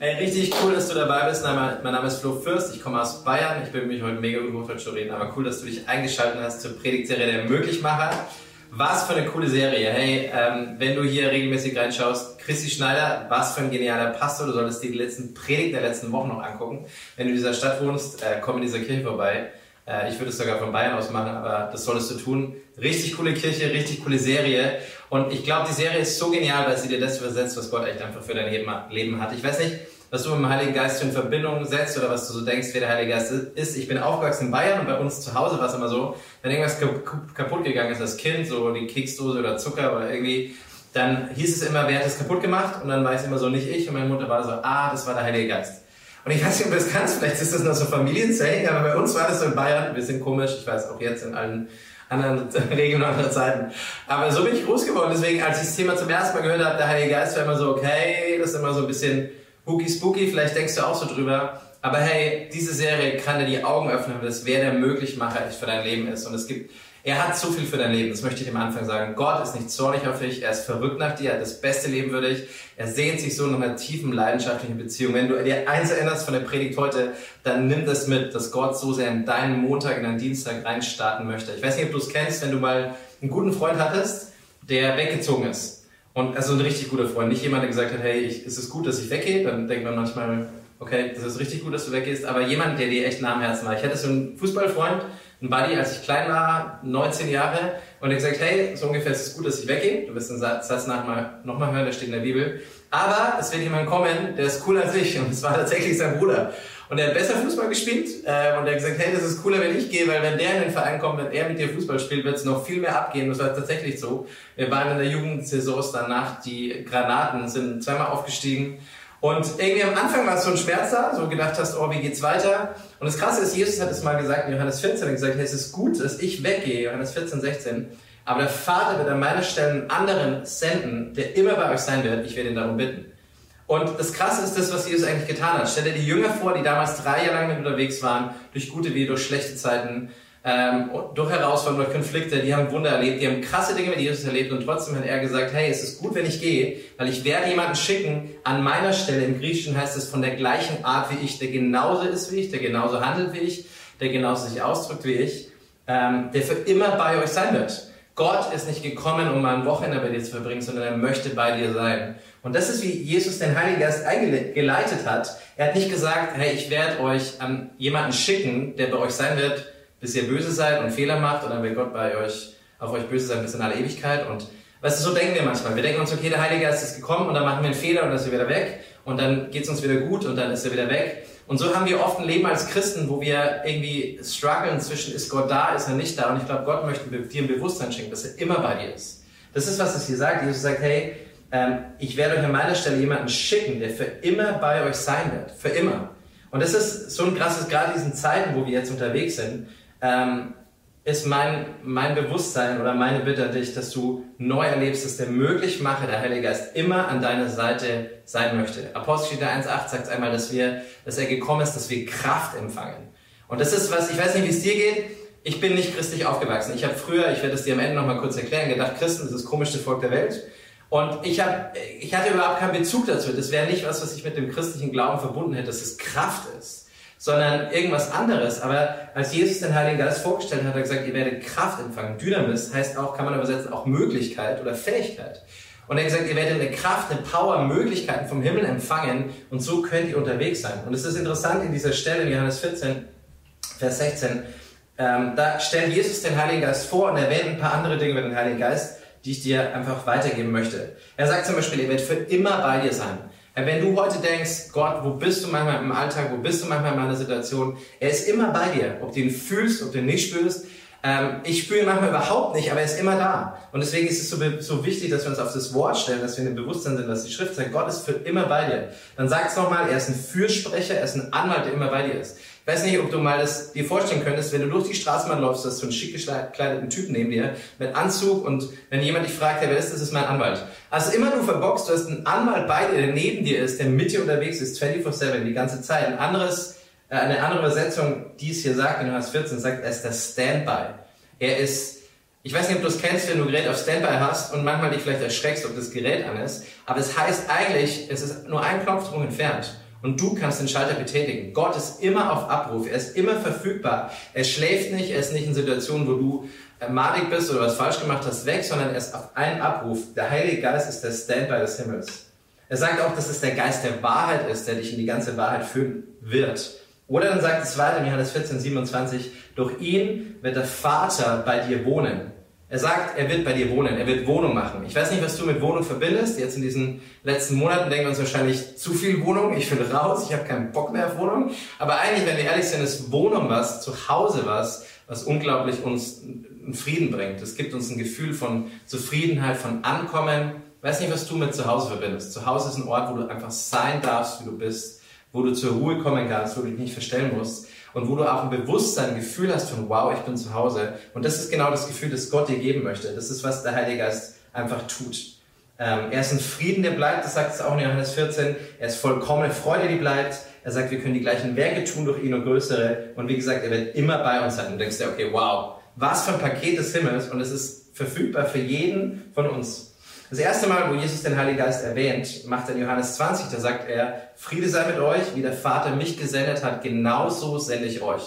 Hey, richtig cool, dass du dabei bist. Mein Name ist Flo Fürst, ich komme aus Bayern. Ich bin mich heute mega gut zu reden, aber cool, dass du dich eingeschaltet hast zur Predigtserie der Möglichmacher. Was für eine coole Serie. Hey, ähm, wenn du hier regelmäßig reinschaust, Christi Schneider, was für ein genialer Pastor. Du solltest dir die letzten Predigten der letzten Wochen noch angucken. Wenn du in dieser Stadt wohnst, äh, komm in dieser Kirche vorbei. Äh, ich würde es sogar von Bayern aus machen, aber das solltest du tun. Richtig coole Kirche, richtig coole Serie. Und ich glaube, die Serie ist so genial, weil sie dir das übersetzt, was Gott echt einfach für dein Leben hat. Ich weiß nicht, was du mit dem Heiligen Geist in Verbindung setzt oder was du so denkst, wer der Heilige Geist ist. Ich bin aufgewachsen in Bayern und bei uns zu Hause war es immer so, wenn irgendwas kaputt gegangen ist als Kind, so die Keksdose oder Zucker oder irgendwie, dann hieß es immer, wer hat es kaputt gemacht? Und dann war es immer so, nicht ich. Und meine Mutter war so, ah, das war der Heilige Geist. Und ich weiß nicht, ob du das kannst, vielleicht ist das noch so Familiensaying, aber bei uns war das so in Bayern, wir sind komisch, ich weiß auch jetzt in allen anderen Regeln und anderen Zeiten. Aber so bin ich groß geworden, deswegen, als ich das Thema zum ersten Mal gehört habe, der Heilige Geist war immer so, okay, das ist immer so ein bisschen hooky spooky, vielleicht denkst du auch so drüber. Aber hey, diese Serie kann dir die Augen öffnen, dass wer der Möglichmacher für dein Leben ist. Und es gibt er hat so viel für dein Leben, das möchte ich am Anfang sagen. Gott ist nicht zornig auf dich, er ist verrückt nach dir, er hat das beste Leben für dich. Er sehnt sich so nach einer tiefen, leidenschaftlichen Beziehung. Wenn du dir eins erinnerst von der Predigt heute, dann nimm das mit, dass Gott so sehr in deinen Montag, in deinen Dienstag reinstarten möchte. Ich weiß nicht, ob du es kennst, wenn du mal einen guten Freund hattest, der weggezogen ist. Und also ein richtig guter Freund, nicht jemand, der gesagt hat, hey, ich, ist es gut, dass ich weggehe? Dann denkt man manchmal, okay, das ist richtig gut, dass du weggehst. Aber jemand, der dir echt nah am Herzen war. Ich hatte so einen Fußballfreund, ein Buddy, als ich klein war, 19 Jahre, und er gesagt, hey, so ungefähr ist es gut, dass ich weggehe. Du wirst den Satz nochmal hören, der steht in der Bibel. Aber es wird jemand kommen, der ist cooler als ich. Und es war tatsächlich sein Bruder. Und er hat besser Fußball gespielt. Äh, und er hat gesagt, hey, das ist cooler, wenn ich gehe, weil wenn der in den Verein kommt, wenn er mit dir Fußball spielt, wird es noch viel mehr abgehen. Das war tatsächlich so. Wir waren in der Jugendsaison danach, die Granaten sind zweimal aufgestiegen. Und irgendwie am Anfang war es so ein Schmerz da, so gedacht hast, oh, wie geht's weiter? Und das Krasse ist, Jesus hat es mal gesagt in Johannes 14, er gesagt, hey, es ist gut, dass ich weggehe, Johannes 14, 16, aber der Vater wird an meiner Stelle einen anderen senden, der immer bei euch sein wird, ich werde ihn darum bitten. Und das Krasse ist das, was Jesus eigentlich getan hat. Stell dir die Jünger vor, die damals drei Jahre lang mit unterwegs waren, durch gute wie durch schlechte Zeiten, ähm, durch Herausforderungen, durch Konflikte, die haben Wunder erlebt, die haben krasse Dinge mit Jesus erlebt und trotzdem hat er gesagt, hey, es ist gut, wenn ich gehe, weil ich werde jemanden schicken an meiner Stelle. Im Griechischen heißt es von der gleichen Art wie ich, der genauso ist wie ich, der genauso handelt wie ich, der genauso sich ausdrückt wie ich, ähm, der für immer bei euch sein wird. Gott ist nicht gekommen, um mal ein Wochenende bei dir zu verbringen, sondern er möchte bei dir sein. Und das ist, wie Jesus den Heiligen Geist eingeleitet hat. Er hat nicht gesagt, hey, ich werde euch an jemanden schicken, der bei euch sein wird, bis ihr böse seid und Fehler macht und dann wird Gott bei euch auf euch böse sein bis in alle Ewigkeit. Und weißt du, so denken wir manchmal. Wir denken uns, okay, der Heilige Geist ist gekommen und dann machen wir einen Fehler und dann ist er wieder weg und dann geht es uns wieder gut und dann ist er wieder weg. Und so haben wir oft ein Leben als Christen, wo wir irgendwie strugglen zwischen, ist Gott da, ist er nicht da. Und ich glaube, Gott möchte dir ein Bewusstsein schenken, dass er immer bei dir ist. Das ist, was es hier sagt. Jesus sagt, hey, ähm, ich werde euch an meiner Stelle jemanden schicken, der für immer bei euch sein wird. Für immer. Und das ist so ein krasses, gerade in diesen Zeiten, wo wir jetzt unterwegs sind, ähm, ist mein, mein Bewusstsein oder meine Bitte an dich, dass du neu erlebst, dass der Möglichmacher, der Heilige Geist, immer an deiner Seite sein möchte. Apostelgeschichte 1,8 sagt einmal, dass wir, dass er gekommen ist, dass wir Kraft empfangen. Und das ist was, ich weiß nicht, wie es dir geht. Ich bin nicht christlich aufgewachsen. Ich habe früher, ich werde es dir am Ende nochmal kurz erklären, gedacht, Christen ist das komischste Volk der Welt. Und ich, hab, ich hatte überhaupt keinen Bezug dazu. Das wäre nicht was, was ich mit dem christlichen Glauben verbunden hätte, dass es Kraft ist sondern irgendwas anderes. Aber als Jesus den Heiligen Geist vorgestellt hat, hat er gesagt, ihr werdet Kraft empfangen. Dynamis heißt auch, kann man übersetzen, auch Möglichkeit oder Fähigkeit. Und er hat gesagt, ihr werdet eine Kraft, eine Power, Möglichkeiten vom Himmel empfangen und so könnt ihr unterwegs sein. Und es ist interessant in dieser Stelle in Johannes 14, Vers 16, ähm, da stellt Jesus den Heiligen Geist vor und erwähnt ein paar andere Dinge über den Heiligen Geist, die ich dir einfach weitergeben möchte. Er sagt zum Beispiel, ihr werdet für immer bei dir sein. Wenn du heute denkst, Gott, wo bist du manchmal im Alltag, wo bist du manchmal in meiner Situation, er ist immer bei dir, ob du ihn fühlst, ob du ihn nicht spürst. Ähm, ich spüre ihn manchmal überhaupt nicht, aber er ist immer da. Und deswegen ist es so, so wichtig, dass wir uns auf das Wort stellen, dass wir in dem Bewusstsein sind, dass die Schrift sagt, Gott ist für immer bei dir. Dann sag es nochmal, er ist ein Fürsprecher, er ist ein Anwalt, der immer bei dir ist. Ich weiß nicht, ob du mal das dir vorstellen könntest, wenn du durch die Straßenbahn läufst, hast du einen schick gekleideten Typ neben dir mit Anzug und wenn jemand dich fragt, wer ist das, ist mein Anwalt. Also immer du verbockst, du hast einen Anwalt bei dir, der neben dir ist, der mit dir unterwegs ist, 24-7, die ganze Zeit. Ein anderes, eine andere Übersetzung, die es hier sagt, in Vers 14, sagt, er ist der Standby. Er ist Ich weiß nicht, ob du es kennst, wenn du ein Gerät auf Standby hast und manchmal dich vielleicht erschreckst, ob das Gerät an ist. Aber es heißt eigentlich, es ist nur ein Knopfdruck entfernt. Und du kannst den Schalter betätigen. Gott ist immer auf Abruf. Er ist immer verfügbar. Er schläft nicht. Er ist nicht in Situationen, wo du äh, madig bist oder was falsch gemacht hast, weg, sondern er ist auf einen Abruf. Der Heilige Geist ist der Standby des Himmels. Er sagt auch, dass es der Geist der Wahrheit ist, der dich in die ganze Wahrheit führen wird. Oder dann sagt es weiter in Johannes 14, 27, durch ihn wird der Vater bei dir wohnen. Er sagt, er wird bei dir wohnen, er wird Wohnung machen. Ich weiß nicht, was du mit Wohnung verbindest. Jetzt in diesen letzten Monaten denken wir uns wahrscheinlich zu viel Wohnung. Ich will raus, ich habe keinen Bock mehr auf Wohnung. Aber eigentlich, wenn wir ehrlich sind, ist Wohnung was, zu Hause was, was unglaublich uns einen Frieden bringt. Es gibt uns ein Gefühl von Zufriedenheit, von Ankommen. Ich weiß nicht, was du mit zu Hause verbindest. Zu Hause ist ein Ort, wo du einfach sein darfst, wie du bist, wo du zur Ruhe kommen kannst, wo du dich nicht verstellen musst und wo du auch ein Bewusstsein, ein Gefühl hast von, wow, ich bin zu Hause. Und das ist genau das Gefühl, das Gott dir geben möchte. Das ist, was der Heilige Geist einfach tut. Ähm, er ist ein Frieden, der bleibt, das sagt es auch in Johannes 14. Er ist vollkommene Freude, die bleibt. Er sagt, wir können die gleichen Werke tun durch ihn und größere. Und wie gesagt, er wird immer bei uns sein. Und du denkst dir, okay, wow, was für ein Paket des Himmels. Und es ist verfügbar für jeden von uns. Das erste Mal, wo Jesus den Heiligen Geist erwähnt, macht er in Johannes 20, da sagt er, Friede sei mit euch, wie der Vater mich gesendet hat, genauso sende ich euch.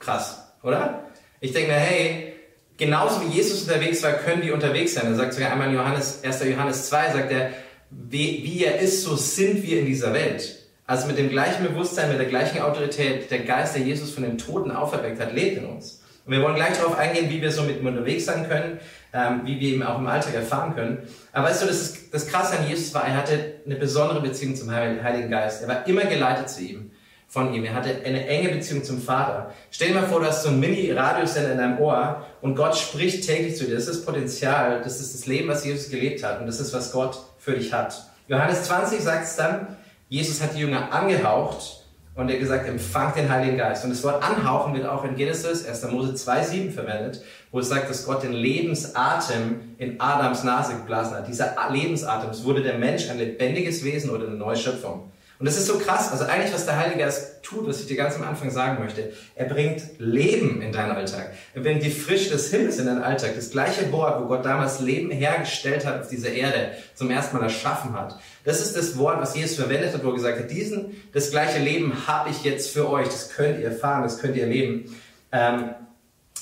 Krass, oder? Ich denke mir, hey, genauso wie Jesus unterwegs war, können wir unterwegs sein. Er sagt sogar einmal in Johannes, 1. Johannes 2, sagt er, wie, wie er ist, so sind wir in dieser Welt. Also mit dem gleichen Bewusstsein, mit der gleichen Autorität, der Geist, der Jesus von den Toten auferweckt hat, lebt in uns. Und wir wollen gleich darauf eingehen, wie wir so mit ihm unterwegs sein können, ähm, wie wir ihn auch im Alltag erfahren können. Aber weißt du, das, ist, das Krasse an Jesus war, er hatte eine besondere Beziehung zum Heiligen Geist. Er war immer geleitet zu ihm, von ihm. Er hatte eine enge Beziehung zum Vater. Stell dir mal vor, du hast so einen Mini-Radiosender in deinem Ohr und Gott spricht täglich zu dir. Das ist das Potenzial, das ist das Leben, was Jesus gelebt hat und das ist, was Gott für dich hat. Johannes 20 sagt es dann, Jesus hat die Jünger angehaucht und er gesagt, empfangt den Heiligen Geist. Und das Wort anhauchen wird auch in Genesis 1. Mose 2,7 verwendet, wo es sagt, dass Gott den Lebensatem in Adams Nase geblasen hat. Dieser Lebensatem, es wurde der Mensch ein lebendiges Wesen oder eine neue Schöpfung. Und das ist so krass. Also eigentlich, was der Heilige Geist tut, was ich dir ganz am Anfang sagen möchte, er bringt Leben in deinen Alltag. Er bringt die Frische des Himmels in deinen Alltag. Das gleiche Wort, wo Gott damals Leben hergestellt hat auf dieser Erde, zum ersten Mal erschaffen hat. Das ist das Wort, was Jesus verwendet hat, wo er gesagt hat, diesen, das gleiche Leben habe ich jetzt für euch. Das könnt ihr erfahren, das könnt ihr erleben. Ähm,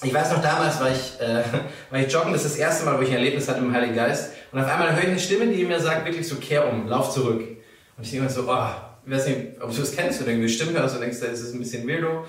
ich weiß noch, damals war ich, äh, war ich joggen, das ist das erste Mal, wo ich ein Erlebnis hatte mit dem Heiligen Geist. Und auf einmal höre ich eine Stimme, die mir sagt, wirklich so, kehr um, lauf zurück. Und ich denke mir so, oh, ich weiß nicht, ob du das kennst, du irgendwie Stimmen hörst und denkst, das ist ein bisschen weirdo.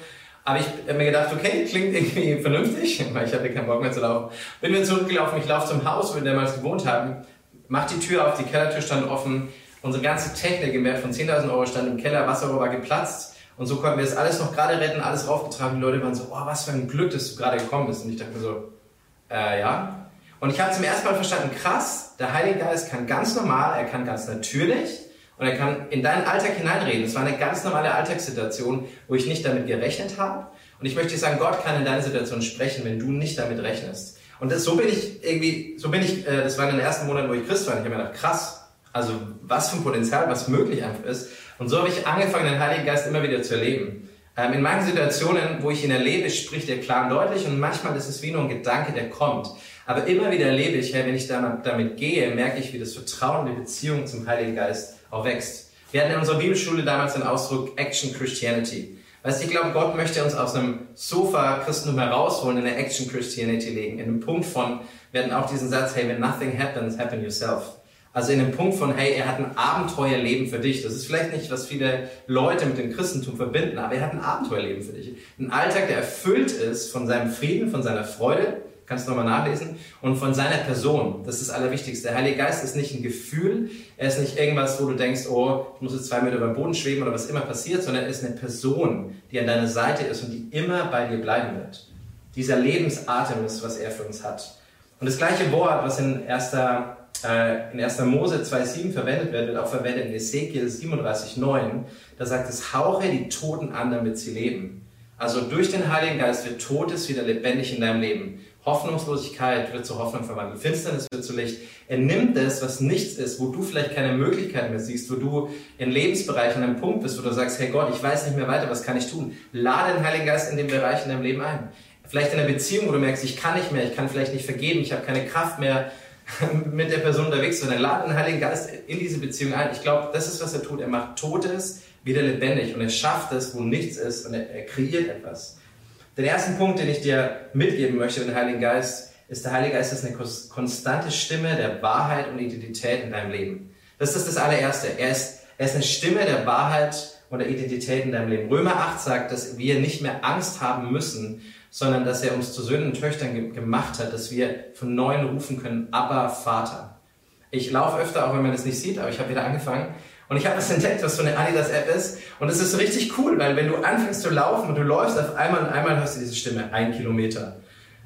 Aber ich habe mir gedacht, okay, klingt irgendwie vernünftig, weil ich hatte keinen Bock mehr zu laufen. Bin wieder zurückgelaufen, ich laufe zum Haus, wo wir damals gewohnt haben, mach die Tür auf, die Kellertür stand offen, unsere ganze Technik im Wert von 10.000 Euro stand im Keller, Wasserrohr war geplatzt und so konnten wir das alles noch gerade retten, alles raufgetragen. Die Leute waren so, oh, was für ein Glück, dass du gerade gekommen bist. Und ich dachte mir so, äh, ja. Und ich habe zum ersten Mal verstanden, krass, der Heilige Geist kann ganz normal, er kann ganz natürlich und er kann in deinen Alltag hineinreden. Es war eine ganz normale Alltagssituation, wo ich nicht damit gerechnet habe. Und ich möchte sagen, Gott kann in deine Situation sprechen, wenn du nicht damit rechnest. Und das, so bin ich irgendwie, so bin ich, äh, das war in den ersten Monaten, wo ich Christ war. Und ich habe mir gedacht, krass, also was für ein Potenzial, was möglich einfach ist. Und so habe ich angefangen, den Heiligen Geist immer wieder zu erleben. Ähm, in manchen Situationen, wo ich ihn erlebe, spricht er klar und deutlich und manchmal ist es wie nur ein Gedanke, der kommt. Aber immer wieder erlebe ich, hey, wenn ich damit gehe, merke ich, wie das Vertrauen, die Beziehung zum Heiligen Geist auch wächst. Wir hatten in unserer Bibelschule damals den Ausdruck Action Christianity. Weißt du, ich glaube, Gott möchte uns aus einem Sofa Christentum herausholen, in eine Action Christianity legen. In einem Punkt von, wir hatten auch diesen Satz, hey, when nothing happens, happen yourself. Also in dem Punkt von, hey, er hat ein Abenteuerleben für dich. Das ist vielleicht nicht, was viele Leute mit dem Christentum verbinden, aber er hat ein Abenteuerleben für dich. Ein Alltag, der erfüllt ist von seinem Frieden, von seiner Freude, Kannst du nochmal nachlesen. Und von seiner Person, das ist das Allerwichtigste. Der Heilige Geist ist nicht ein Gefühl, er ist nicht irgendwas, wo du denkst, oh, ich muss jetzt zwei Meter über den Boden schweben oder was immer passiert, sondern er ist eine Person, die an deiner Seite ist und die immer bei dir bleiben wird. Dieser Lebensatem ist, was er für uns hat. Und das gleiche Wort, was in 1. Äh, in 1. Mose 2,7 verwendet wird, wird auch verwendet in Ezekiel 37,9. Da sagt es, hauche die Toten an, damit sie leben. Also durch den Heiligen Geist wird Totes wieder lebendig in deinem Leben. Hoffnungslosigkeit wird zur Hoffnung verwandelt. Finsternis wird zu Licht. Er nimmt das, was nichts ist, wo du vielleicht keine Möglichkeit mehr siehst, wo du in Lebensbereichen an einem Punkt bist, wo du sagst, hey Gott, ich weiß nicht mehr weiter, was kann ich tun? Lade den Heiligen Geist in den Bereich in deinem Leben ein. Vielleicht in einer Beziehung, wo du merkst, ich kann nicht mehr, ich kann vielleicht nicht vergeben, ich habe keine Kraft mehr, mit der Person unterwegs zu sein. Dann lad den Heiligen Geist in diese Beziehung ein. Ich glaube, das ist, was er tut. Er macht Totes wieder lebendig und er schafft es, wo nichts ist und er, er kreiert etwas. Den ersten Punkt, den ich dir mitgeben möchte dem Heiligen Geist, ist, der Heilige Geist ist eine konstante Stimme der Wahrheit und Identität in deinem Leben. Das ist das allererste. Er ist, er ist eine Stimme der Wahrheit und der Identität in deinem Leben. Römer 8 sagt, dass wir nicht mehr Angst haben müssen, sondern dass er uns zu Söhnen und Töchtern ge gemacht hat, dass wir von Neuem rufen können, aber Vater. Ich laufe öfter, auch wenn man das nicht sieht, aber ich habe wieder angefangen. Und ich habe was entdeckt, was so eine Adidas-App ist. Und es ist richtig cool, weil wenn du anfängst zu laufen und du läufst auf einmal und einmal hörst du diese Stimme, ein Kilometer.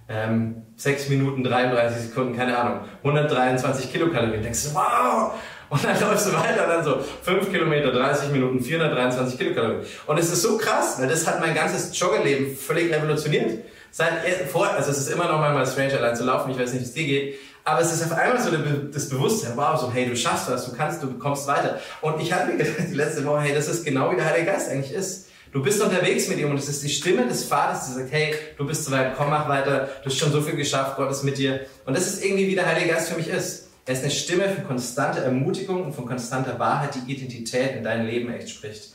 Ähm, 6 Minuten 33 Sekunden, keine Ahnung, 123 Kilokalorien. Denkst du, wow, und dann läufst du weiter und dann so 5 Kilometer, 30 Minuten, 423 Kilokalorien. Und es ist so krass, weil das hat mein ganzes Joggerleben völlig revolutioniert. Seit vor, also es ist immer noch mal strange, allein zu laufen, ich weiß nicht, wie es dir geht. Aber es ist auf einmal so das Bewusstsein, wow, so, hey, du schaffst was, du kannst, du kommst weiter. Und ich habe mir gedacht, die letzte Woche, hey, das ist genau wie der Heilige Geist eigentlich ist. Du bist unterwegs mit ihm und es ist die Stimme des Vaters, die sagt, hey, du bist zu weit, komm, mach weiter, du hast schon so viel geschafft, Gott ist mit dir. Und das ist irgendwie, wie der Heilige Geist für mich ist. Er ist eine Stimme für konstante Ermutigung und von konstanter Wahrheit, die Identität in dein Leben echt spricht.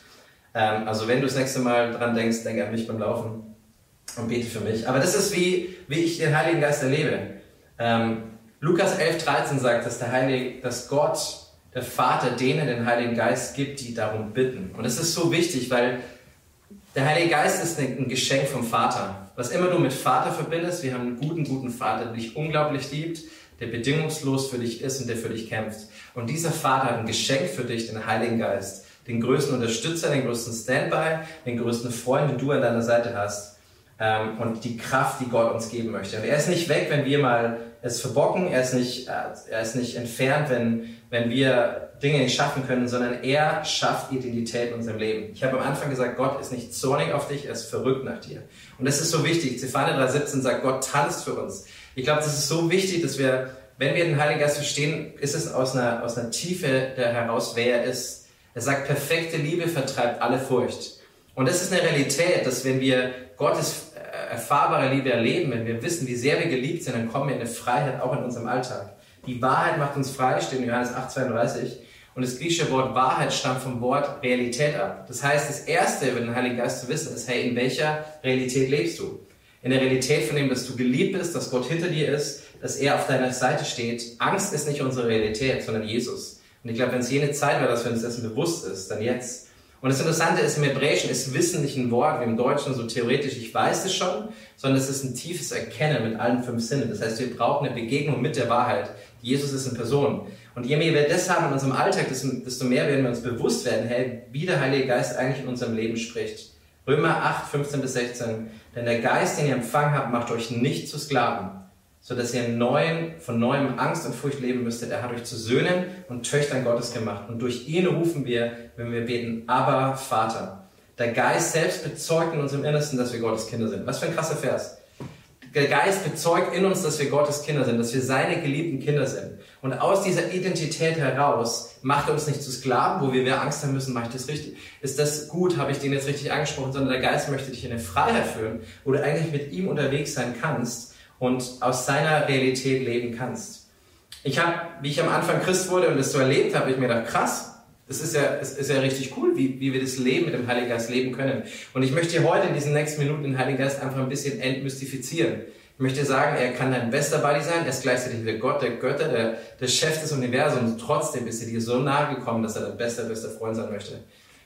Ähm, also wenn du das nächste Mal dran denkst, denke an mich beim Laufen und bete für mich. Aber das ist wie, wie ich den Heiligen Geist erlebe. Ähm, Lukas 11, 13 sagt, dass der Heilige, dass Gott, der Vater, denen den Heiligen Geist gibt, die darum bitten. Und das ist so wichtig, weil der Heilige Geist ist ein Geschenk vom Vater. Was immer du mit Vater verbindest, wir haben einen guten, guten Vater, der dich unglaublich liebt, der bedingungslos für dich ist und der für dich kämpft. Und dieser Vater hat ein Geschenk für dich, den Heiligen Geist, den größten Unterstützer, den größten Standby, den größten Freund, den du an deiner Seite hast ähm, und die Kraft, die Gott uns geben möchte. Und er ist nicht weg, wenn wir mal es verbocken, er ist nicht, äh, er ist nicht entfernt, wenn, wenn wir Dinge nicht schaffen können, sondern er schafft Identität in unserem Leben. Ich habe am Anfang gesagt, Gott ist nicht zornig auf dich, er ist verrückt nach dir. Und das ist so wichtig. Zephania 3,17 sagt, Gott tanzt für uns. Ich glaube, das ist so wichtig, dass wir, wenn wir den Heiligen Geist verstehen, ist es aus einer, aus einer Tiefe der heraus, wer er ist. Er sagt, perfekte Liebe vertreibt alle Furcht. Und das ist eine Realität, dass wenn wir Gottes erfahrbare Liebe erleben, wenn wir wissen, wie sehr wir geliebt sind, dann kommen wir in eine Freiheit auch in unserem Alltag. Die Wahrheit macht uns frei, steht in Johannes 8,32. Und das griechische Wort Wahrheit stammt vom Wort Realität ab. Das heißt, das Erste über den Heiligen Geist zu wissen ist, hey, in welcher Realität lebst du? in der Realität von dem, dass du geliebt bist, dass Gott hinter dir ist, dass er auf deiner Seite steht. Angst ist nicht unsere Realität, sondern Jesus. Und ich glaube, wenn es jene Zeit war, dass wir uns dessen bewusst ist, dann jetzt. Und das Interessante ist, im Hebräischen ist Wissen nicht ein Wort wie im Deutschen so theoretisch, ich weiß es schon, sondern es ist ein tiefes Erkennen mit allen fünf Sinnen. Das heißt, wir brauchen eine Begegnung mit der Wahrheit. Jesus ist eine Person. Und je mehr wir das haben in unserem Alltag, desto mehr werden wir uns bewusst werden, hey, wie der Heilige Geist eigentlich in unserem Leben spricht. Römer 8, 15 bis 16. Denn der Geist, den ihr empfangen habt, macht euch nicht zu Sklaven, so dass ihr neuen, von neuem Angst und Furcht leben müsstet. Er hat euch zu Söhnen und Töchtern Gottes gemacht. Und durch ihn rufen wir, wenn wir beten, aber Vater. Der Geist selbst bezeugt in unserem Innersten, dass wir Gottes Kinder sind. Was für ein krasser Vers. Der Geist bezeugt in uns, dass wir Gottes Kinder sind, dass wir seine geliebten Kinder sind. Und aus dieser Identität heraus macht er uns nicht zu Sklaven, wo wir mehr Angst haben müssen, mache ich das richtig? Ist das gut? Habe ich den jetzt richtig angesprochen? Sondern der Geist möchte dich in eine Freiheit führen, wo du eigentlich mit ihm unterwegs sein kannst und aus seiner Realität leben kannst. Ich habe, wie ich am Anfang Christ wurde und das so erlebt habe, ich mir gedacht, krass, das ist ja, das ist ja richtig cool, wie, wie wir das Leben mit dem Heiligen Geist leben können. Und ich möchte heute in diesen nächsten Minuten den Heiligen Geist einfach ein bisschen entmystifizieren. Ich möchte sagen, er kann dein bester Buddy sein, er ist gleichzeitig der Gott der Götter, der, der Chef des Universums. Trotzdem ist er dir so nahe gekommen, dass er dein bester, bester Freund sein möchte.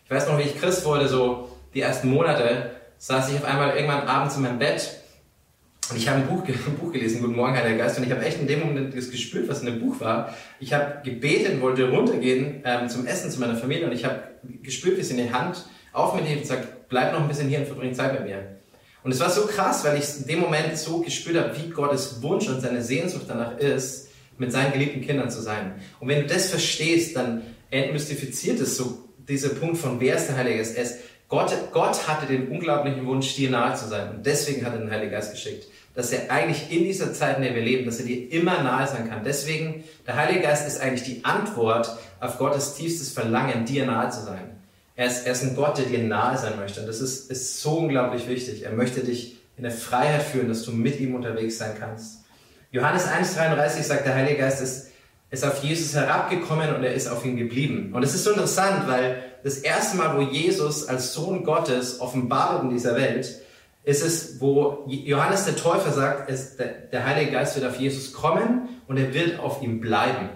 Ich weiß noch, wie ich Christ wurde, so die ersten Monate, saß ich auf einmal irgendwann abends in meinem Bett und ich habe ein Buch, ein Buch gelesen, Guten Morgen, Heiliger Geist, und ich habe echt in dem Moment das gespürt, was in dem Buch war. Ich habe gebetet, wollte runtergehen ähm, zum Essen zu meiner Familie und ich habe gespürt, wie sie in die Hand auf mich hebt und sagt, bleib noch ein bisschen hier und verbring Zeit mit mir. Und es war so krass, weil ich in dem Moment so gespürt habe, wie Gottes Wunsch und seine Sehnsucht danach ist, mit seinen geliebten Kindern zu sein. Und wenn du das verstehst, dann entmystifiziert es so dieser Punkt von wer ist der Heilige Geist. Gott, Gott hatte den unglaublichen Wunsch, dir nahe zu sein. Und deswegen hat er den Heiligen Geist geschickt dass er eigentlich in dieser Zeit, in der wir leben, dass er dir immer nahe sein kann. Deswegen, der Heilige Geist ist eigentlich die Antwort auf Gottes tiefstes Verlangen, dir nahe zu sein. Er ist, er ist ein Gott, der dir nahe sein möchte. Und das ist, ist so unglaublich wichtig. Er möchte dich in der Freiheit führen, dass du mit ihm unterwegs sein kannst. Johannes 1,33 sagt, der Heilige Geist ist, ist auf Jesus herabgekommen und er ist auf ihn geblieben. Und es ist so interessant, weil das erste Mal, wo Jesus als Sohn Gottes offenbart in dieser Welt, ist es, wo Johannes der Täufer sagt, ist, der, der Heilige Geist wird auf Jesus kommen und er wird auf ihm bleiben.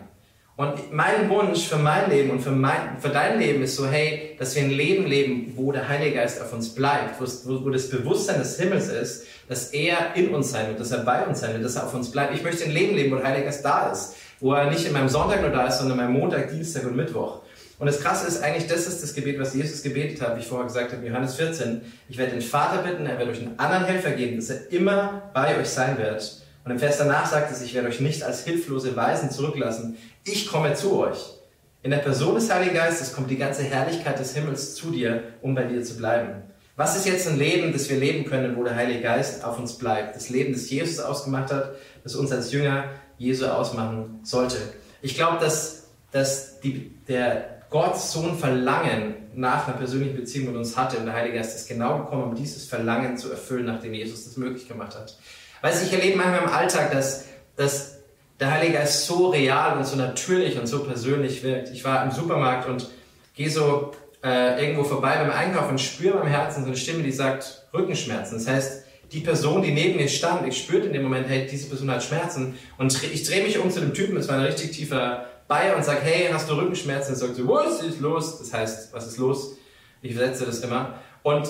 Und mein Wunsch für mein Leben und für, mein, für dein Leben ist so, hey, dass wir ein Leben leben, wo der Heilige Geist auf uns bleibt, wo, wo das Bewusstsein des Himmels ist, dass er in uns sein wird, dass er bei uns sein wird, dass er auf uns bleibt. Ich möchte ein Leben leben, wo der Heilige Geist da ist, wo er nicht in meinem Sonntag nur da ist, sondern in meinem Montag, Dienstag und Mittwoch. Und das Krasse ist eigentlich, das ist das Gebet, was Jesus gebetet hat, wie ich vorher gesagt habe, Johannes 14. Ich werde den Vater bitten, er wird euch einen anderen Helfer geben, dass er immer bei euch sein wird. Und im Vers danach sagt es, ich werde euch nicht als hilflose Weisen zurücklassen. Ich komme zu euch. In der Person des Heiligen Geistes kommt die ganze Herrlichkeit des Himmels zu dir, um bei dir zu bleiben. Was ist jetzt ein Leben, das wir leben können, wo der Heilige Geist auf uns bleibt? Das Leben, das Jesus ausgemacht hat, das uns als Jünger Jesu ausmachen sollte. Ich glaube, dass, dass die, der Gottes Sohn Verlangen nach einer persönlichen Beziehung mit uns hatte und der Heilige Geist ist genau gekommen, um dieses Verlangen zu erfüllen, nachdem Jesus das möglich gemacht hat. Weißt du, ich erlebe manchmal im Alltag, dass, dass der Heilige Geist so real und so natürlich und so persönlich wirkt. Ich war im Supermarkt und gehe so äh, irgendwo vorbei beim Einkaufen und spüre beim Herzen so eine Stimme, die sagt Rückenschmerzen. Das heißt, die Person, die neben mir stand, ich spürte in dem Moment, hey, diese Person hat Schmerzen. Und ich drehe mich um zu dem Typen, das war ein richtig tiefer Bayer und sage, hey, hast du Rückenschmerzen? Und sagt so, was ist los? Das heißt, was ist los? Ich übersetze das immer. Und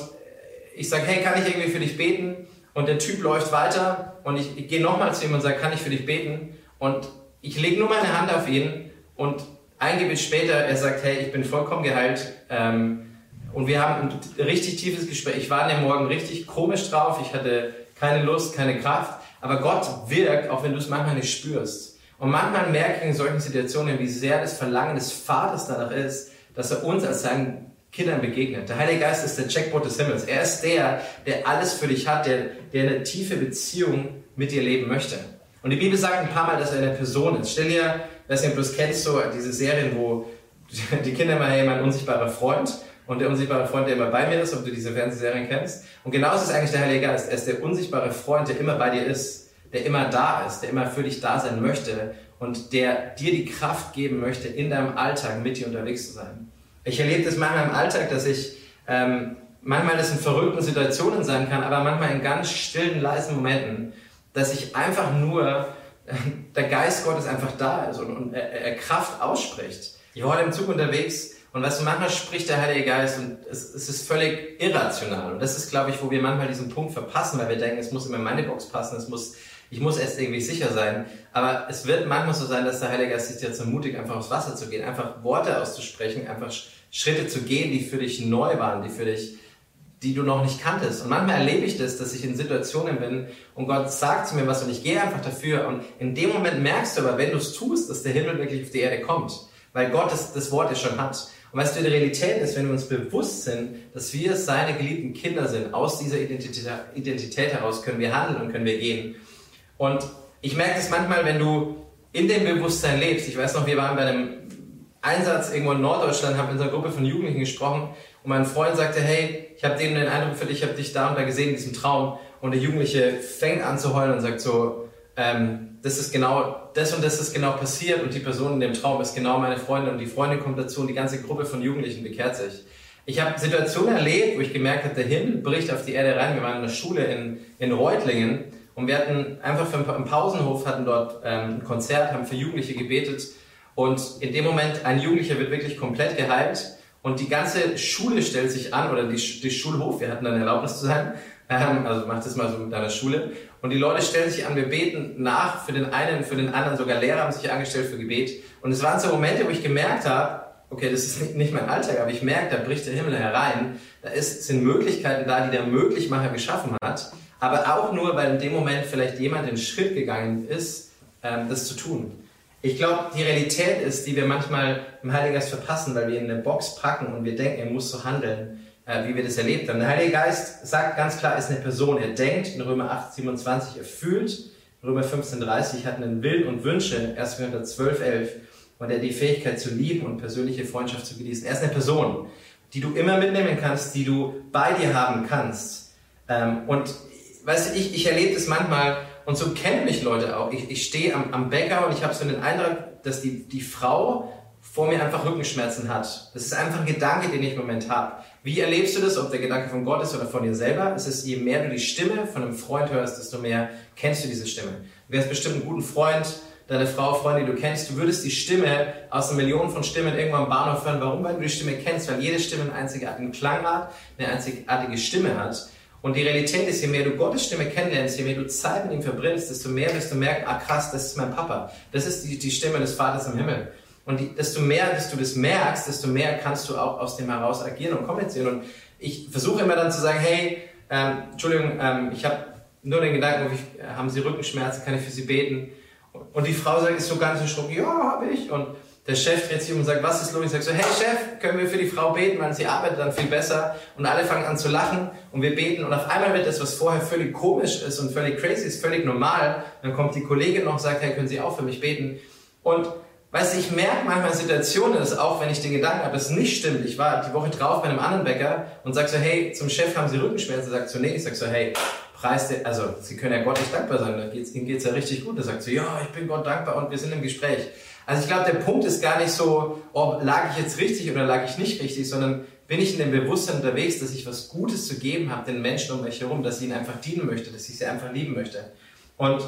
ich sage, hey, kann ich irgendwie für dich beten? Und der Typ läuft weiter und ich, ich gehe nochmal zu ihm und sage, kann ich für dich beten? Und ich lege nur meine Hand auf ihn und ein Gebet später, er sagt, hey, ich bin vollkommen geheilt. Ähm, und wir haben ein richtig tiefes Gespräch. Ich war an dem Morgen richtig komisch drauf. Ich hatte keine Lust, keine Kraft. Aber Gott wirkt, auch wenn du es manchmal nicht spürst. Und manchmal merke ich in solchen Situationen, wie sehr das Verlangen des Vaters danach ist, dass er uns als seinen Kindern begegnet. Der Heilige Geist ist der Checkboard des Himmels. Er ist der, der alles für dich hat, der, der eine tiefe Beziehung mit dir leben möchte. Und die Bibel sagt ein paar Mal, dass er eine Person ist. Stell dir, wer es bloß kennst, so diese Serien, wo die Kinder immer, hey, mein unsichtbarer Freund und der unsichtbare Freund, der immer bei mir ist, ob du diese Fernsehserien kennst. Und genauso ist eigentlich der Heilige Geist. Er ist der unsichtbare Freund, der immer bei dir ist, der immer da ist, der immer für dich da sein möchte und der dir die Kraft geben möchte, in deinem Alltag mit dir unterwegs zu sein. Ich erlebe das manchmal im Alltag, dass ich ähm, manchmal das in verrückten Situationen sein kann, aber manchmal in ganz stillen, leisen Momenten, dass ich einfach nur, der Geist Gottes einfach da ist und, und er, er Kraft ausspricht. Ich war heute im Zug unterwegs und du, manchmal spricht der Heilige Geist und es, es ist völlig irrational. Und das ist, glaube ich, wo wir manchmal diesen Punkt verpassen, weil wir denken, es muss immer in meine Box passen, es muss, ich muss erst irgendwie sicher sein. Aber es wird manchmal so sein, dass der Heilige Geist dich jetzt ermutigt, einfach aufs Wasser zu gehen, einfach Worte auszusprechen, einfach Schritte zu gehen, die für dich neu waren, die für dich die du noch nicht kanntest. Und manchmal erlebe ich das, dass ich in Situationen bin und Gott sagt zu mir was und ich gehe einfach dafür. Und in dem Moment merkst du aber, wenn du es tust, dass der Himmel wirklich auf die Erde kommt. Weil Gott das, das Wort ja schon hat. Und weißt du, die Realität ist, wenn wir uns bewusst sind, dass wir seine geliebten Kinder sind, aus dieser Identität, Identität heraus können wir handeln und können wir gehen. Und ich merke das manchmal, wenn du in dem Bewusstsein lebst. Ich weiß noch, wir waren bei einem Einsatz irgendwo in Norddeutschland, haben in unserer Gruppe von Jugendlichen gesprochen und mein Freund sagte, hey, ich habe denen den Eindruck für dich, ich habe dich da und da gesehen in diesem Traum. Und der Jugendliche fängt an zu heulen und sagt so, ähm, das ist genau, das und das ist genau passiert und die Person in dem Traum ist genau meine Freundin und die Freundin kommt dazu und die ganze Gruppe von Jugendlichen bekehrt sich. Ich habe Situationen erlebt, wo ich gemerkt habe, der Himmel bricht auf die Erde rein. Wir waren in der Schule in, in Reutlingen und wir hatten einfach für einen Pausenhof, hatten dort ähm, ein Konzert, haben für Jugendliche gebetet und in dem Moment, ein Jugendlicher wird wirklich komplett geheilt und die ganze Schule stellt sich an, oder die, die Schulhof, wir hatten dann Erlaubnis zu sein, ähm, also mach das mal so mit deiner Schule. Und die Leute stellen sich an, wir beten nach für den einen, für den anderen, sogar Lehrer haben sich angestellt für Gebet. Und es waren so Momente, wo ich gemerkt habe, okay, das ist nicht mein Alltag, aber ich merke, da bricht der Himmel herein. Da ist, sind Möglichkeiten da, die der Möglichmacher geschaffen hat. Aber auch nur, weil in dem Moment vielleicht jemand den Schritt gegangen ist, ähm, das zu tun. Ich glaube, die Realität ist, die wir manchmal im Heiligen Geist verpassen, weil wir in eine Box packen und wir denken, er muss so handeln äh, wie wir das erlebt haben. Der Heilige Geist sagt ganz klar, er ist eine Person. Er denkt in Römer 8, 27, er fühlt. Römer 15, 30 hat einen Willen und Wünsche. 1. Korinther 12, 11. Und er die Fähigkeit zu lieben und persönliche Freundschaft zu genießen. Er ist eine Person, die du immer mitnehmen kannst, die du bei dir haben kannst. Ähm, und weißt du, ich, ich erlebe das manchmal und so kennen mich Leute auch. Ich, ich stehe am, am Bäcker und ich habe so den Eindruck, dass die, die Frau vor mir einfach Rückenschmerzen hat. Das ist einfach ein Gedanke, den ich im Moment habe. Wie erlebst du das, ob der Gedanke von Gott ist oder von dir selber? Es ist, je mehr du die Stimme von einem Freund hörst, desto mehr kennst du diese Stimme. Du hast bestimmt einen guten Freund, deine Frau, Freundin, die du kennst, du würdest die Stimme aus einer Million von Stimmen irgendwann am Bahnhof hören. Warum? Weil du die Stimme kennst, weil jede Stimme einen einzigartigen Klang hat, eine einzigartige Stimme hat. Und die Realität ist, je mehr du Gottes Stimme kennenlernst, je mehr du Zeit mit ihm verbringst, desto mehr wirst du merken, ah krass, das ist mein Papa. Das ist die, die Stimme des Vaters im Himmel. Und die, desto mehr, dass du das merkst, desto mehr kannst du auch aus dem heraus agieren und kommunizieren. Und ich versuche immer dann zu sagen, hey, ähm, Entschuldigung, ähm, ich habe nur den Gedanken, ich, haben Sie Rückenschmerzen, kann ich für Sie beten? Und die Frau sagt, ist so ganz erschrocken, ja, habe ich. Und der Chef dreht sich um und sagt, was ist los? Ich sage so, hey Chef, können wir für die Frau beten, weil sie arbeitet dann viel besser. Und alle fangen an zu lachen und wir beten. Und auf einmal wird das, was vorher völlig komisch ist und völlig crazy ist, völlig normal. Dann kommt die Kollegin noch und sagt, hey, können Sie auch für mich beten? Und Weißt du, ich merke manchmal Situationen, dass auch wenn ich den Gedanken habe, dass es nicht stimmt. Ich war die Woche drauf bei einem anderen Bäcker und sag so, hey, zum Chef haben Sie Rückenschmerzen? Er sagt so, nee. Ich sag so, hey, preis der, also Sie können ja Gott nicht dankbar sein. Geht's, Ihnen geht's ja richtig gut. Er sagt so, ja, ich bin Gott dankbar und wir sind im Gespräch. Also ich glaube, der Punkt ist gar nicht so, oh, lag ich jetzt richtig oder lag ich nicht richtig, sondern bin ich in dem Bewusstsein unterwegs, dass ich was Gutes zu geben habe den Menschen um mich herum, dass ich ihnen einfach dienen möchte, dass ich sie einfach lieben möchte. Und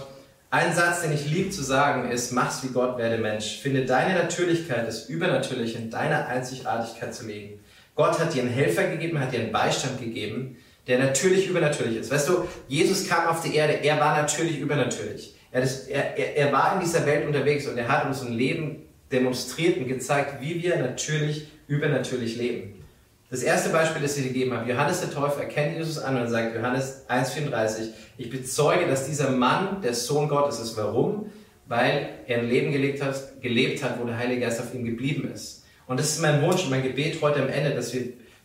ein Satz, den ich lieb zu sagen, ist, mach's wie Gott, werde Mensch. Finde deine Natürlichkeit, das Übernatürliche in deiner Einzigartigkeit zu legen. Gott hat dir einen Helfer gegeben, hat dir einen Beistand gegeben, der natürlich übernatürlich ist. Weißt du, Jesus kam auf die Erde, er war natürlich übernatürlich. Er, ist, er, er, war in dieser Welt unterwegs und er hat uns ein Leben demonstriert und gezeigt, wie wir natürlich übernatürlich leben. Das erste Beispiel, das ich dir gegeben habe, Johannes der Täufer erkennt Jesus an und sagt, Johannes 1,34, ich bezeuge, dass dieser Mann der Sohn Gottes ist. Warum? Weil er ein Leben gelebt hat, gelebt hat, wo der Heilige Geist auf ihm geblieben ist. Und das ist mein Wunsch und mein Gebet heute am Ende, dass wir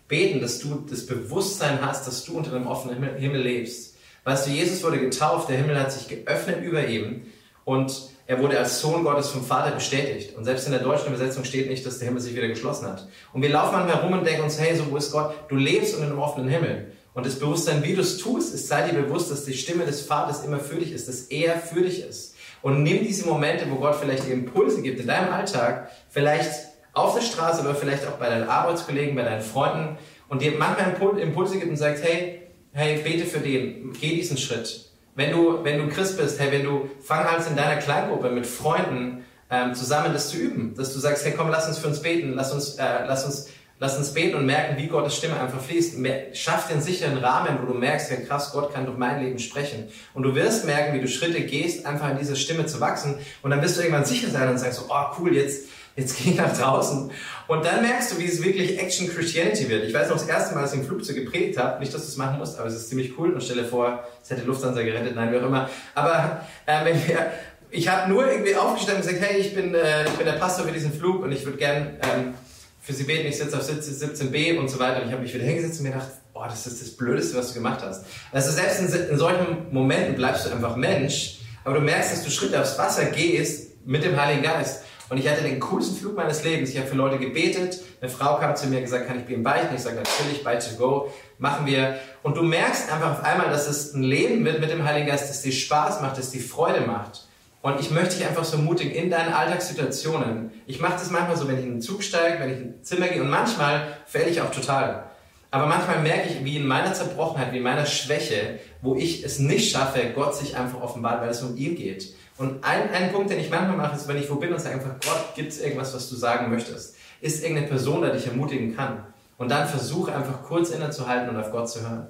beten, dass du das Bewusstsein hast, dass du unter dem offenen Himmel lebst. Weißt du, Jesus wurde getauft, der Himmel hat sich geöffnet über ihm und er wurde als Sohn Gottes vom Vater bestätigt. Und selbst in der deutschen Übersetzung steht nicht, dass der Himmel sich wieder geschlossen hat. Und wir laufen manchmal herum und denken uns, hey, so wo ist Gott? Du lebst unter einem offenen Himmel. Und das Bewusstsein, wie du es tust, ist, sei dir bewusst, dass die Stimme des Vaters immer für dich ist, dass er für dich ist. Und nimm diese Momente, wo Gott vielleicht dir Impulse gibt in deinem Alltag, vielleicht auf der Straße, aber vielleicht auch bei deinen Arbeitskollegen, bei deinen Freunden und dir manchmal Impulse gibt und sagst, hey, hey, bete für den, geh diesen Schritt. Wenn du, wenn du Christ bist, hey, wenn du, fang halt in deiner Kleingruppe mit Freunden ähm, zusammen das zu üben, dass du sagst, hey, komm, lass uns für uns beten, lass uns, äh, lass uns, lass uns beten und merken, wie Gottes Stimme einfach fließt. Schaff den sicheren Rahmen, wo du merkst, hey, krass, Gott kann durch mein Leben sprechen. Und du wirst merken, wie du Schritte gehst, einfach in diese Stimme zu wachsen. Und dann wirst du irgendwann sicher sein und sagst so, oh, cool, jetzt, jetzt geh nach draußen. Und dann merkst du, wie es wirklich Action Christianity wird. Ich weiß noch, das erste Mal, als ich im Flugzeug gepredigt habe, nicht, dass du es machen musst, aber es ist ziemlich cool und stelle vor, es hätte Lufthansa gerettet, nein, wie auch immer. Aber äh, wenn wir, ich habe nur irgendwie aufgestanden und gesagt, hey, ich bin, äh, ich bin der Pastor für diesen Flug und ich würde gern ähm, für Sie beten, ich sitze auf 17b und so weiter. Und ich habe mich wieder hingesetzt und mir gedacht, boah, das ist das Blödeste, was du gemacht hast. Also selbst in, in solchen Momenten bleibst du einfach Mensch, aber du merkst, dass du Schritte aufs Wasser gehst mit dem Heiligen Geist. Und ich hatte den coolsten Flug meines Lebens. Ich habe für Leute gebetet. Eine Frau kam zu mir und gesagt, kann ich ihm beichten? Ich sage, natürlich, bite to go, machen wir. Und du merkst einfach auf einmal, dass es ein Leben wird mit dem Heiligen Geist, das dir Spaß macht, das dir Freude macht. Und ich möchte dich einfach so ermutigen, in deinen Alltagssituationen. Ich mache das manchmal so, wenn ich in den Zug steige, wenn ich in ein Zimmer gehe und manchmal fälle ich auch total. Aber manchmal merke ich, wie in meiner Zerbrochenheit, wie in meiner Schwäche, wo ich es nicht schaffe, Gott sich einfach offenbart, weil es um ihn geht. Und ein, ein Punkt, den ich manchmal mache, ist, wenn ich wo bin und sage einfach, Gott, gibt es irgendwas, was du sagen möchtest? Ist irgendeine Person, die dich ermutigen kann? Und dann versuche einfach kurz innezuhalten und auf Gott zu hören.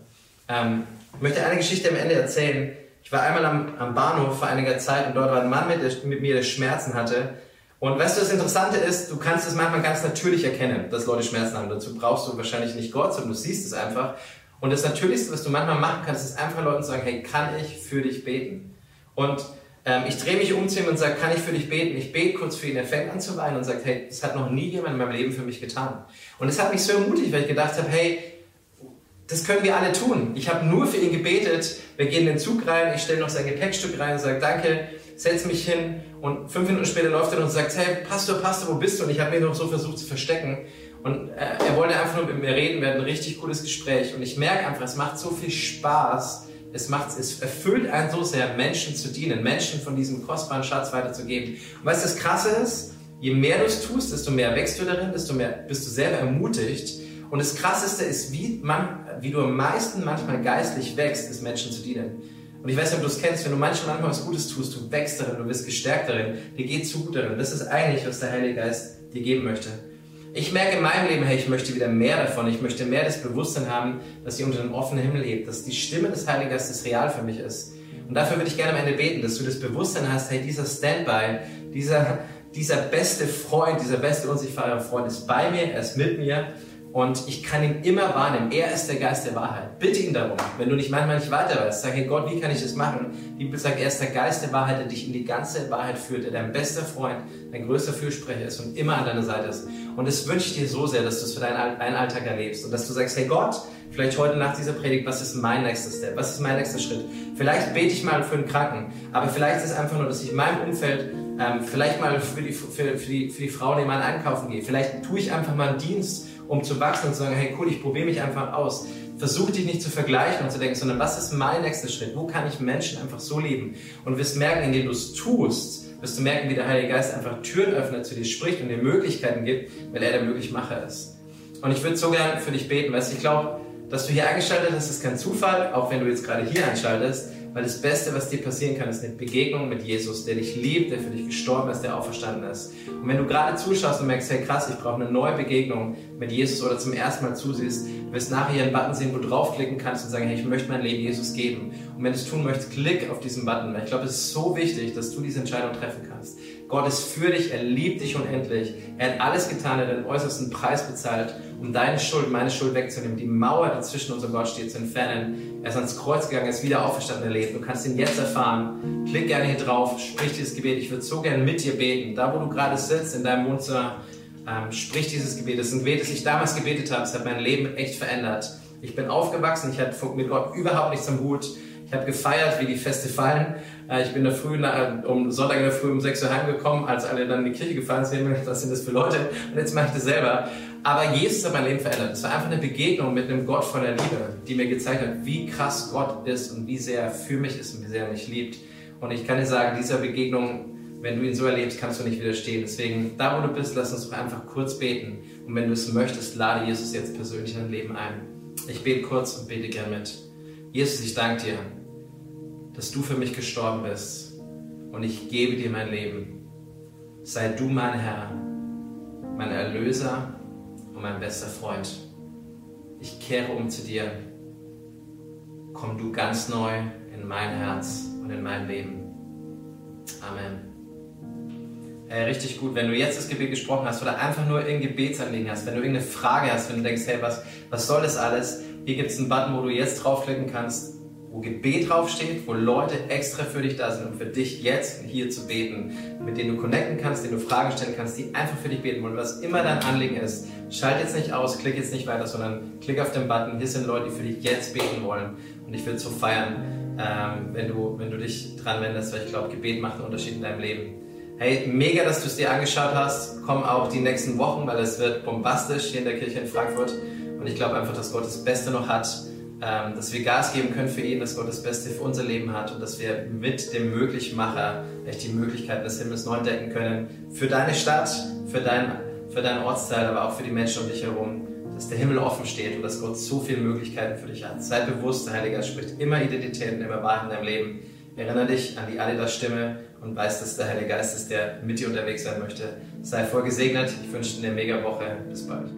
Ähm, ich möchte eine Geschichte am Ende erzählen. Ich war einmal am, am Bahnhof vor einiger Zeit und dort war ein Mann mit, der, mit mir, der Schmerzen hatte. Und weißt du, das Interessante ist, du kannst es manchmal ganz natürlich erkennen, dass Leute Schmerzen haben. Dazu brauchst du wahrscheinlich nicht Gott, sondern du siehst es einfach. Und das Natürlichste, was du manchmal machen kannst, ist einfach Leuten sagen, hey, kann ich für dich beten? Und ähm, ich drehe mich um zu ihm und sage, kann ich für dich beten? Ich bete kurz für ihn. Er fängt an zu weinen und sagt, hey, das hat noch nie jemand in meinem Leben für mich getan. Und es hat mich so ermutigt, weil ich gedacht habe, hey, das können wir alle tun. Ich habe nur für ihn gebetet. Wir gehen in den Zug rein, ich stelle noch sein Gepäckstück rein und sage, danke, setz mich hin. Und fünf Minuten später läuft er und sagt, hey, Pastor, Pastor, wo bist du? Und ich habe mich noch so versucht zu verstecken. Und äh, er wollte einfach nur mit mir reden, wir hatten ein richtig cooles Gespräch. Und ich merke einfach, es macht so viel Spaß, Es, macht, es erfüllt einen so sehr, Menschen zu dienen, Menschen von diesem kostbaren Schatz weiterzugeben. Und weißt du, das Krasse ist, je mehr du es tust, desto mehr wächst du darin, desto mehr bist du selber ermutigt. Und das Krasseste ist, wie, man, wie du am meisten manchmal geistlich wächst, ist Menschen zu dienen. Und ich weiß nicht, ob du es kennst, wenn du manchmal manchmal was Gutes tust, du wächst darin, du wirst gestärkt darin, dir geht zu gut darin. Das ist eigentlich, was der Heilige Geist dir geben möchte. Ich merke in meinem Leben, hey, ich möchte wieder mehr davon. Ich möchte mehr das Bewusstsein haben, dass ich unter einem offenen Himmel lebe, dass die Stimme des Heiligen Geistes real für mich ist. Und dafür würde ich gerne am Ende beten, dass du das Bewusstsein hast, hey, dieser Standby, dieser, dieser beste Freund, dieser beste unsichtbare Freund ist bei mir, er ist mit mir und ich kann ihn immer wahrnehmen. Er ist der Geist der Wahrheit. Bitte ihn darum. Wenn du nicht manchmal nicht weiter weißt, sag, hey Gott, wie kann ich das machen? Die Bibel sagt, er ist der Geist der Wahrheit, der dich in die ganze Wahrheit führt, der dein bester Freund, dein größter Fürsprecher ist und immer an deiner Seite ist. Und das wünsche ich dir so sehr, dass du es für deinen, Alltag erlebst und dass du sagst, hey Gott, vielleicht heute nach dieser Predigt, was ist mein nächster Step? Was ist mein nächster Schritt? Vielleicht bete ich mal für einen Kranken, aber vielleicht ist es einfach nur, dass ich in meinem Umfeld ähm, vielleicht mal für die, für, für, die, für die Frau nebenan einkaufen gehe. Vielleicht tue ich einfach mal einen Dienst um zu wachsen und zu sagen, hey cool, ich probiere mich einfach aus. Versuch dich nicht zu vergleichen und zu denken, sondern was ist mein nächster Schritt? Wo kann ich Menschen einfach so lieben? Und wirst merken, indem du es tust, wirst du merken, wie der Heilige Geist einfach Türen öffnet, zu dir spricht und dir Möglichkeiten gibt, weil er der Möglichmacher ist. Und ich würde so gern für dich beten, weil ich glaube, dass du hier eingeschaltet hast, ist kein Zufall, auch wenn du jetzt gerade hier einschaltest, weil das Beste, was dir passieren kann, ist eine Begegnung mit Jesus, der dich liebt, der für dich gestorben ist, der auferstanden ist. Und wenn du gerade zuschaust und merkst, hey krass, ich brauche eine neue Begegnung mit Jesus oder zum ersten Mal zusiehst, du wirst nachher einen Button sehen, wo du draufklicken kannst und sagen, hey, ich möchte mein Leben Jesus geben. Und wenn du es tun möchtest, klick auf diesen Button, weil ich glaube, es ist so wichtig, dass du diese Entscheidung treffen kannst. Gott ist für dich, er liebt dich unendlich. Er hat alles getan, er hat den äußersten Preis bezahlt, um deine Schuld, meine Schuld wegzunehmen, die Mauer, die zwischen uns Gott steht, zu entfernen. Er ist ans Kreuz gegangen, er ist wieder auferstanden erlebt. Du kannst ihn jetzt erfahren. Klick gerne hier drauf, sprich dieses Gebet. Ich würde so gerne mit dir beten. Da, wo du gerade sitzt, in deinem Wohnzimmer, ähm, sprich dieses Gebet. Das ist ein Gebet, das ich damals gebetet habe. Es hat mein Leben echt verändert. Ich bin aufgewachsen, ich hatte mit Gott überhaupt nichts am Hut. Ich habe gefeiert, wie die Feste fallen. Äh, ich bin da früh, um Sonntag in der Früh um 6 Uhr heimgekommen, als alle dann in die Kirche gefahren sind. Was sind das für Leute? Und jetzt mache ich das selber. Aber Jesus hat mein Leben verändert. Es war einfach eine Begegnung mit einem Gott voller Liebe, die mir gezeigt hat, wie krass Gott ist und wie sehr er für mich ist und wie sehr er mich liebt. Und ich kann dir sagen, dieser Begegnung, wenn du ihn so erlebst, kannst du nicht widerstehen. Deswegen, da wo du bist, lass uns doch einfach kurz beten. Und wenn du es möchtest, lade Jesus jetzt persönlich in dein Leben ein. Ich bete kurz und bete gern mit. Jesus, ich danke dir dass du für mich gestorben bist und ich gebe dir mein Leben. Sei du mein Herr, mein Erlöser und mein bester Freund. Ich kehre um zu dir. Komm du ganz neu in mein Herz und in mein Leben. Amen. Hey, richtig gut. Wenn du jetzt das Gebet gesprochen hast oder einfach nur irgendein Gebetsanliegen hast, wenn du irgendeine Frage hast, wenn du denkst, hey, was, was soll das alles? Hier gibt es einen Button, wo du jetzt draufklicken kannst wo Gebet draufsteht, wo Leute extra für dich da sind, um für dich jetzt hier zu beten, mit denen du connecten kannst, denen du Fragen stellen kannst, die einfach für dich beten wollen. Was immer dein Anliegen ist, schalt jetzt nicht aus, klick jetzt nicht weiter, sondern klick auf den Button. Hier sind Leute, die für dich jetzt beten wollen. Und ich will so feiern, ähm, wenn, du, wenn du dich dran wendest, weil ich glaube, Gebet macht einen Unterschied in deinem Leben. Hey, mega, dass du es dir angeschaut hast. Komm auch die nächsten Wochen, weil es wird bombastisch hier in der Kirche in Frankfurt. Und ich glaube einfach, dass Gott das Beste noch hat ähm, dass wir Gas geben können für ihn, dass Gott das Beste für unser Leben hat und dass wir mit dem Möglichmacher echt die Möglichkeiten des Himmels neu entdecken können. Für deine Stadt, für dein, für deinen Ortsteil, aber auch für die Menschen um dich herum. Dass der Himmel offen steht und dass Gott so viele Möglichkeiten für dich hat. Sei bewusst, der Heilige Geist spricht immer Identität und immer Wahrheit in deinem Leben. Erinnere dich an die Adidas-Stimme und weiß, dass der Heilige Geist ist, der mit dir unterwegs sein möchte. Sei voll gesegnet. Ich wünsche dir eine mega Woche. Bis bald.